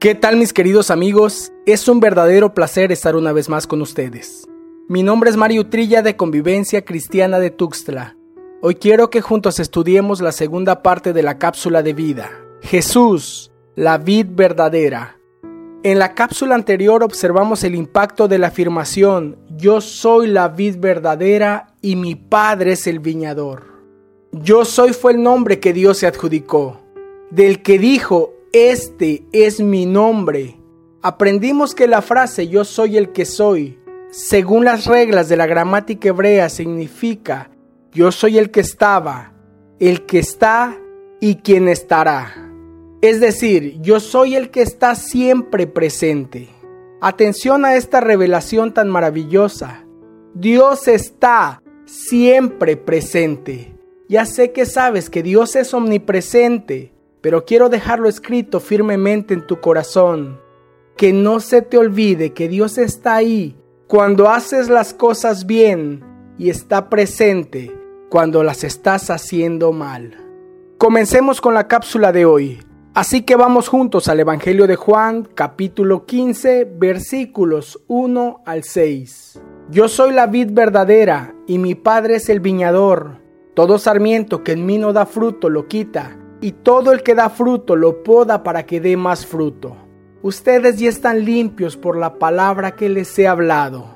¿Qué tal mis queridos amigos? Es un verdadero placer estar una vez más con ustedes. Mi nombre es Mario Trilla de Convivencia Cristiana de Tuxtla. Hoy quiero que juntos estudiemos la segunda parte de la cápsula de vida. Jesús, la vid verdadera. En la cápsula anterior observamos el impacto de la afirmación Yo soy la vid verdadera y mi Padre es el viñador. Yo soy fue el nombre que Dios se adjudicó, del que dijo este es mi nombre. Aprendimos que la frase yo soy el que soy, según las reglas de la gramática hebrea, significa yo soy el que estaba, el que está y quien estará. Es decir, yo soy el que está siempre presente. Atención a esta revelación tan maravillosa. Dios está siempre presente. Ya sé que sabes que Dios es omnipresente, pero quiero dejarlo escrito firmemente en tu corazón. Que no se te olvide que Dios está ahí cuando haces las cosas bien y está presente cuando las estás haciendo mal. Comencemos con la cápsula de hoy. Así que vamos juntos al Evangelio de Juan, capítulo 15, versículos 1 al 6. Yo soy la vid verdadera y mi Padre es el viñador. Todo sarmiento que en mí no da fruto lo quita y todo el que da fruto lo poda para que dé más fruto. Ustedes ya están limpios por la palabra que les he hablado.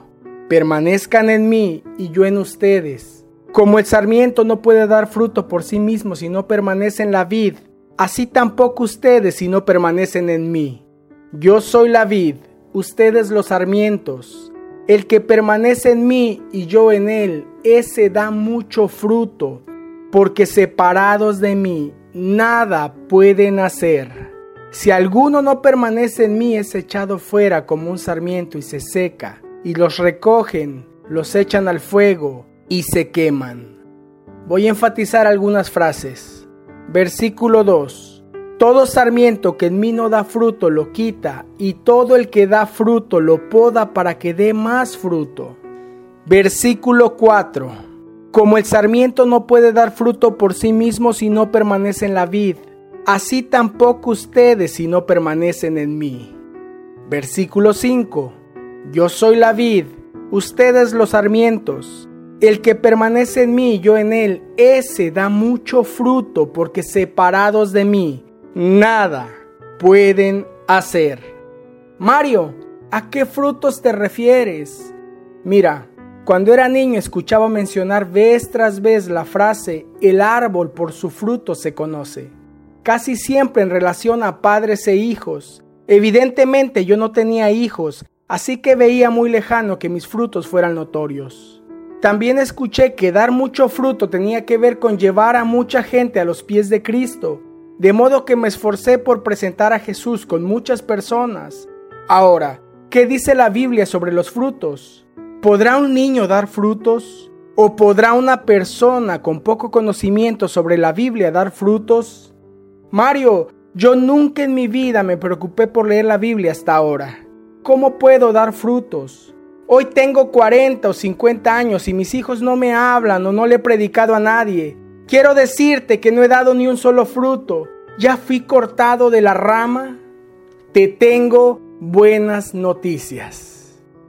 Permanezcan en mí y yo en ustedes. Como el sarmiento no puede dar fruto por sí mismo si no permanece en la vid, así tampoco ustedes si no permanecen en mí. Yo soy la vid, ustedes los sarmientos. El que permanece en mí y yo en él, ese da mucho fruto, porque separados de mí nada pueden hacer. Si alguno no permanece en mí es echado fuera como un sarmiento y se seca, y los recogen, los echan al fuego y se queman. Voy a enfatizar algunas frases. Versículo 2. Todo sarmiento que en mí no da fruto lo quita, y todo el que da fruto lo poda para que dé más fruto. Versículo 4. Como el sarmiento no puede dar fruto por sí mismo si no permanece en la vid, así tampoco ustedes si no permanecen en mí. Versículo 5. Yo soy la vid, ustedes los sarmientos. El que permanece en mí y yo en él, ese da mucho fruto, porque separados de mí, nada pueden hacer. Mario, ¿a qué frutos te refieres? Mira, cuando era niño escuchaba mencionar vez tras vez la frase el árbol por su fruto se conoce, casi siempre en relación a padres e hijos. Evidentemente yo no tenía hijos, así que veía muy lejano que mis frutos fueran notorios. También escuché que dar mucho fruto tenía que ver con llevar a mucha gente a los pies de Cristo, de modo que me esforcé por presentar a Jesús con muchas personas. Ahora, ¿qué dice la Biblia sobre los frutos? ¿Podrá un niño dar frutos? ¿O podrá una persona con poco conocimiento sobre la Biblia dar frutos? Mario, yo nunca en mi vida me preocupé por leer la Biblia hasta ahora. ¿Cómo puedo dar frutos? Hoy tengo 40 o 50 años y mis hijos no me hablan o no le he predicado a nadie. Quiero decirte que no he dado ni un solo fruto. ¿Ya fui cortado de la rama? Te tengo buenas noticias.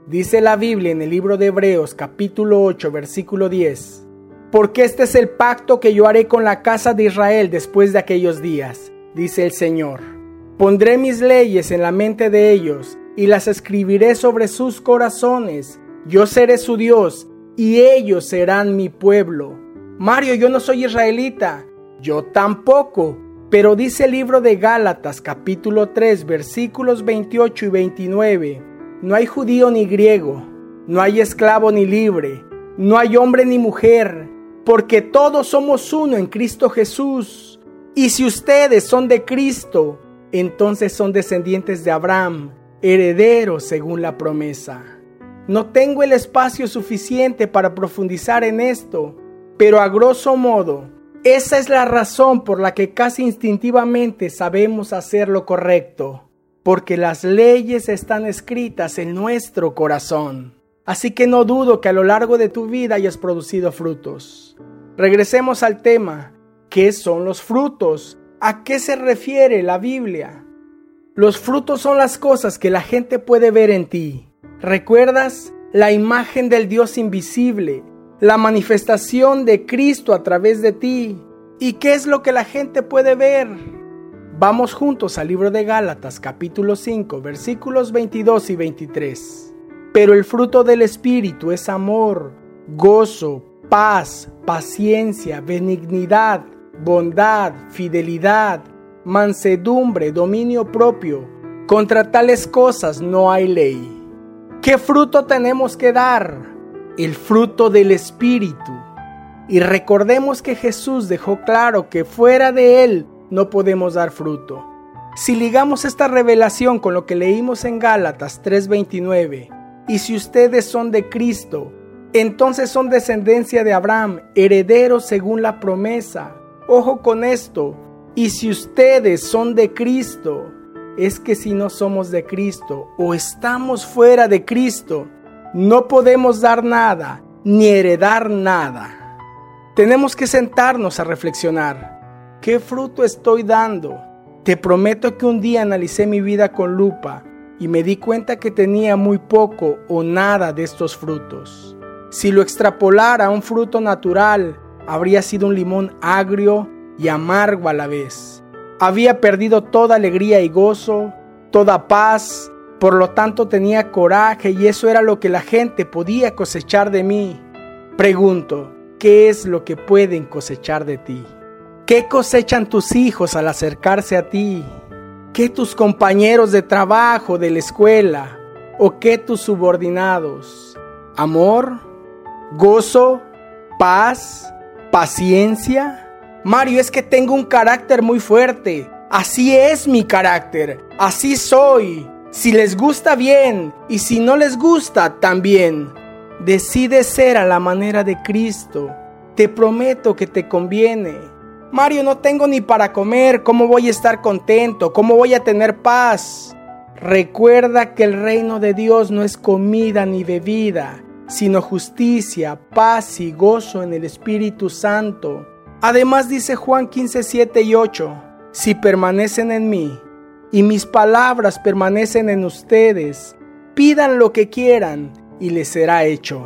Dice la Biblia en el libro de Hebreos capítulo 8 versículo 10, porque este es el pacto que yo haré con la casa de Israel después de aquellos días, dice el Señor. Pondré mis leyes en la mente de ellos y las escribiré sobre sus corazones. Yo seré su Dios y ellos serán mi pueblo. Mario, yo no soy israelita. Yo tampoco. Pero dice el libro de Gálatas capítulo 3 versículos 28 y 29 no hay judío ni griego, no hay esclavo ni libre, no hay hombre ni mujer, porque todos somos uno en Cristo Jesús. Y si ustedes son de Cristo, entonces son descendientes de Abraham, herederos según la promesa. No tengo el espacio suficiente para profundizar en esto, pero a grosso modo, esa es la razón por la que casi instintivamente sabemos hacer lo correcto porque las leyes están escritas en nuestro corazón. Así que no dudo que a lo largo de tu vida hayas producido frutos. Regresemos al tema. ¿Qué son los frutos? ¿A qué se refiere la Biblia? Los frutos son las cosas que la gente puede ver en ti. ¿Recuerdas? La imagen del Dios invisible, la manifestación de Cristo a través de ti. ¿Y qué es lo que la gente puede ver? Vamos juntos al libro de Gálatas capítulo 5 versículos 22 y 23. Pero el fruto del Espíritu es amor, gozo, paz, paciencia, benignidad, bondad, fidelidad, mansedumbre, dominio propio. Contra tales cosas no hay ley. ¿Qué fruto tenemos que dar? El fruto del Espíritu. Y recordemos que Jesús dejó claro que fuera de Él no podemos dar fruto. Si ligamos esta revelación con lo que leímos en Gálatas 3:29, y si ustedes son de Cristo, entonces son descendencia de Abraham, herederos según la promesa. Ojo con esto, y si ustedes son de Cristo, es que si no somos de Cristo o estamos fuera de Cristo, no podemos dar nada ni heredar nada. Tenemos que sentarnos a reflexionar. ¿Qué fruto estoy dando? Te prometo que un día analicé mi vida con lupa y me di cuenta que tenía muy poco o nada de estos frutos. Si lo extrapolara a un fruto natural, habría sido un limón agrio y amargo a la vez. Había perdido toda alegría y gozo, toda paz, por lo tanto tenía coraje y eso era lo que la gente podía cosechar de mí. Pregunto, ¿qué es lo que pueden cosechar de ti? ¿Qué cosechan tus hijos al acercarse a ti? ¿Qué tus compañeros de trabajo, de la escuela? ¿O qué tus subordinados? ¿Amor? ¿Gozo? ¿Paz? ¿Paciencia? Mario, es que tengo un carácter muy fuerte. Así es mi carácter. Así soy. Si les gusta bien y si no les gusta también. Decide ser a la manera de Cristo. Te prometo que te conviene. Mario, no tengo ni para comer. ¿Cómo voy a estar contento? ¿Cómo voy a tener paz? Recuerda que el reino de Dios no es comida ni bebida, sino justicia, paz y gozo en el Espíritu Santo. Además dice Juan 15, 7 y 8, si permanecen en mí y mis palabras permanecen en ustedes, pidan lo que quieran y les será hecho.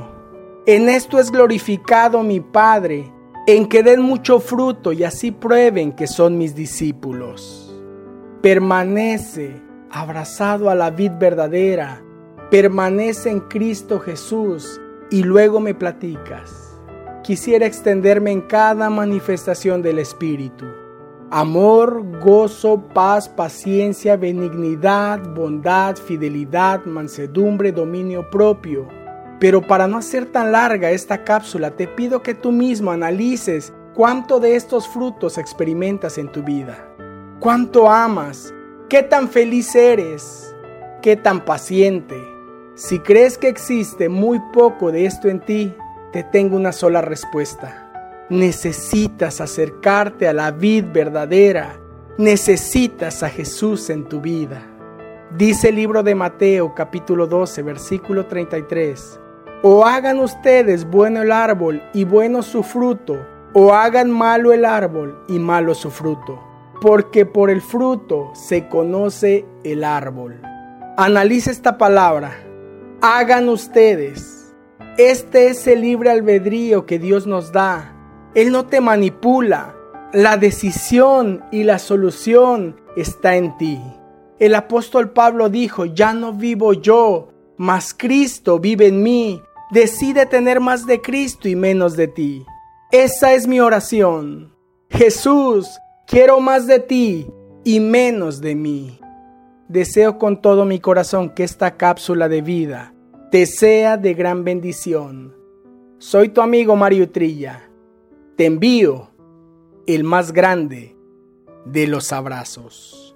En esto es glorificado mi Padre, en que den mucho fruto y así prueben que son mis discípulos. Permanece abrazado a la vid verdadera, permanece en Cristo Jesús y luego me platicas quisiera extenderme en cada manifestación del Espíritu. Amor, gozo, paz, paciencia, benignidad, bondad, fidelidad, mansedumbre, dominio propio. Pero para no hacer tan larga esta cápsula, te pido que tú mismo analices cuánto de estos frutos experimentas en tu vida. ¿Cuánto amas? ¿Qué tan feliz eres? ¿Qué tan paciente? Si crees que existe muy poco de esto en ti, te tengo una sola respuesta. Necesitas acercarte a la vid verdadera. Necesitas a Jesús en tu vida. Dice el libro de Mateo capítulo 12 versículo 33. O hagan ustedes bueno el árbol y bueno su fruto, o hagan malo el árbol y malo su fruto, porque por el fruto se conoce el árbol. Analice esta palabra. Hagan ustedes este es el libre albedrío que Dios nos da. Él no te manipula. La decisión y la solución está en ti. El apóstol Pablo dijo, ya no vivo yo, mas Cristo vive en mí. Decide tener más de Cristo y menos de ti. Esa es mi oración. Jesús, quiero más de ti y menos de mí. Deseo con todo mi corazón que esta cápsula de vida te sea de gran bendición. Soy tu amigo Mario Trilla. Te envío el más grande de los abrazos.